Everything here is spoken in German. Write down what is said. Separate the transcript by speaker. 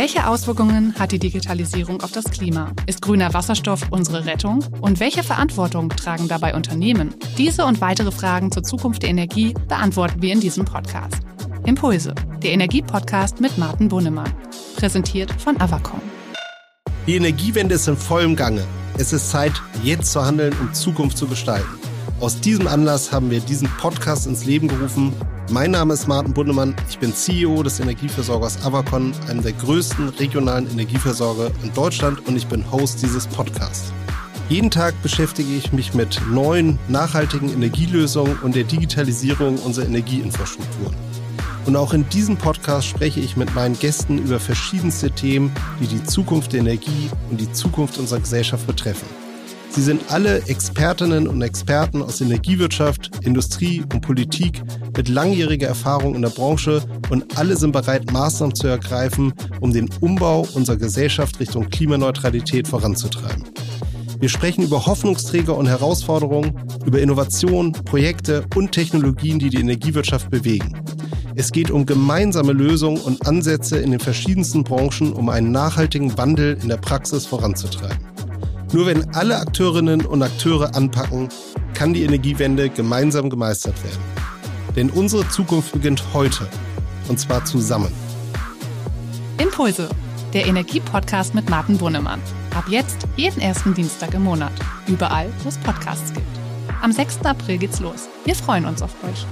Speaker 1: Welche Auswirkungen hat die Digitalisierung auf das Klima? Ist grüner Wasserstoff unsere Rettung? Und welche Verantwortung tragen dabei Unternehmen? Diese und weitere Fragen zur Zukunft der Energie beantworten wir in diesem Podcast. Impulse, der Energie-Podcast mit Martin Bunnemann. Präsentiert von Avacom.
Speaker 2: Die Energiewende ist in vollem Gange. Es ist Zeit, jetzt zu handeln und Zukunft zu gestalten. Aus diesem Anlass haben wir diesen Podcast ins Leben gerufen. Mein Name ist Martin Bundemann. Ich bin CEO des Energieversorgers Avacon, einem der größten regionalen Energieversorger in Deutschland und ich bin Host dieses Podcasts. Jeden Tag beschäftige ich mich mit neuen, nachhaltigen Energielösungen und der Digitalisierung unserer Energieinfrastrukturen. Und auch in diesem Podcast spreche ich mit meinen Gästen über verschiedenste Themen, die die Zukunft der Energie und die Zukunft unserer Gesellschaft betreffen. Sie sind alle Expertinnen und Experten aus Energiewirtschaft, Industrie und Politik mit langjähriger Erfahrung in der Branche und alle sind bereit, Maßnahmen zu ergreifen, um den Umbau unserer Gesellschaft Richtung Klimaneutralität voranzutreiben. Wir sprechen über Hoffnungsträger und Herausforderungen, über Innovationen, Projekte und Technologien, die die Energiewirtschaft bewegen. Es geht um gemeinsame Lösungen und Ansätze in den verschiedensten Branchen, um einen nachhaltigen Wandel in der Praxis voranzutreiben. Nur wenn alle Akteurinnen und Akteure anpacken, kann die Energiewende gemeinsam gemeistert werden. Denn unsere Zukunft beginnt heute. Und zwar zusammen.
Speaker 1: Impulse, der Energie-Podcast mit Martin Bunnemann. Ab jetzt jeden ersten Dienstag im Monat. Überall, wo es Podcasts gibt. Am 6. April geht's los. Wir freuen uns auf euch.